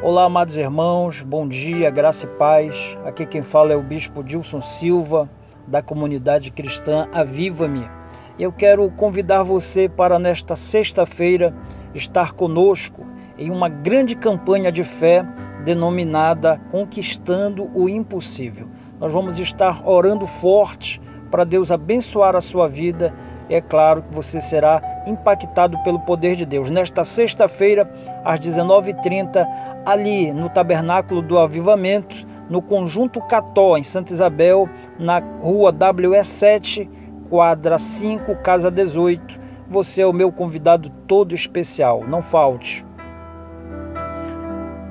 Olá, amados irmãos, bom dia, graça e paz. Aqui quem fala é o Bispo Dilson Silva, da comunidade cristã Aviva-me. Eu quero convidar você para nesta sexta-feira estar conosco em uma grande campanha de fé denominada Conquistando o Impossível. Nós vamos estar orando forte para Deus abençoar a sua vida. É claro que você será impactado pelo poder de Deus. Nesta sexta-feira, às 19h30, ali no Tabernáculo do Avivamento, no Conjunto Cató, em Santa Isabel, na rua WE7, quadra 5, casa 18. Você é o meu convidado todo especial. Não falte.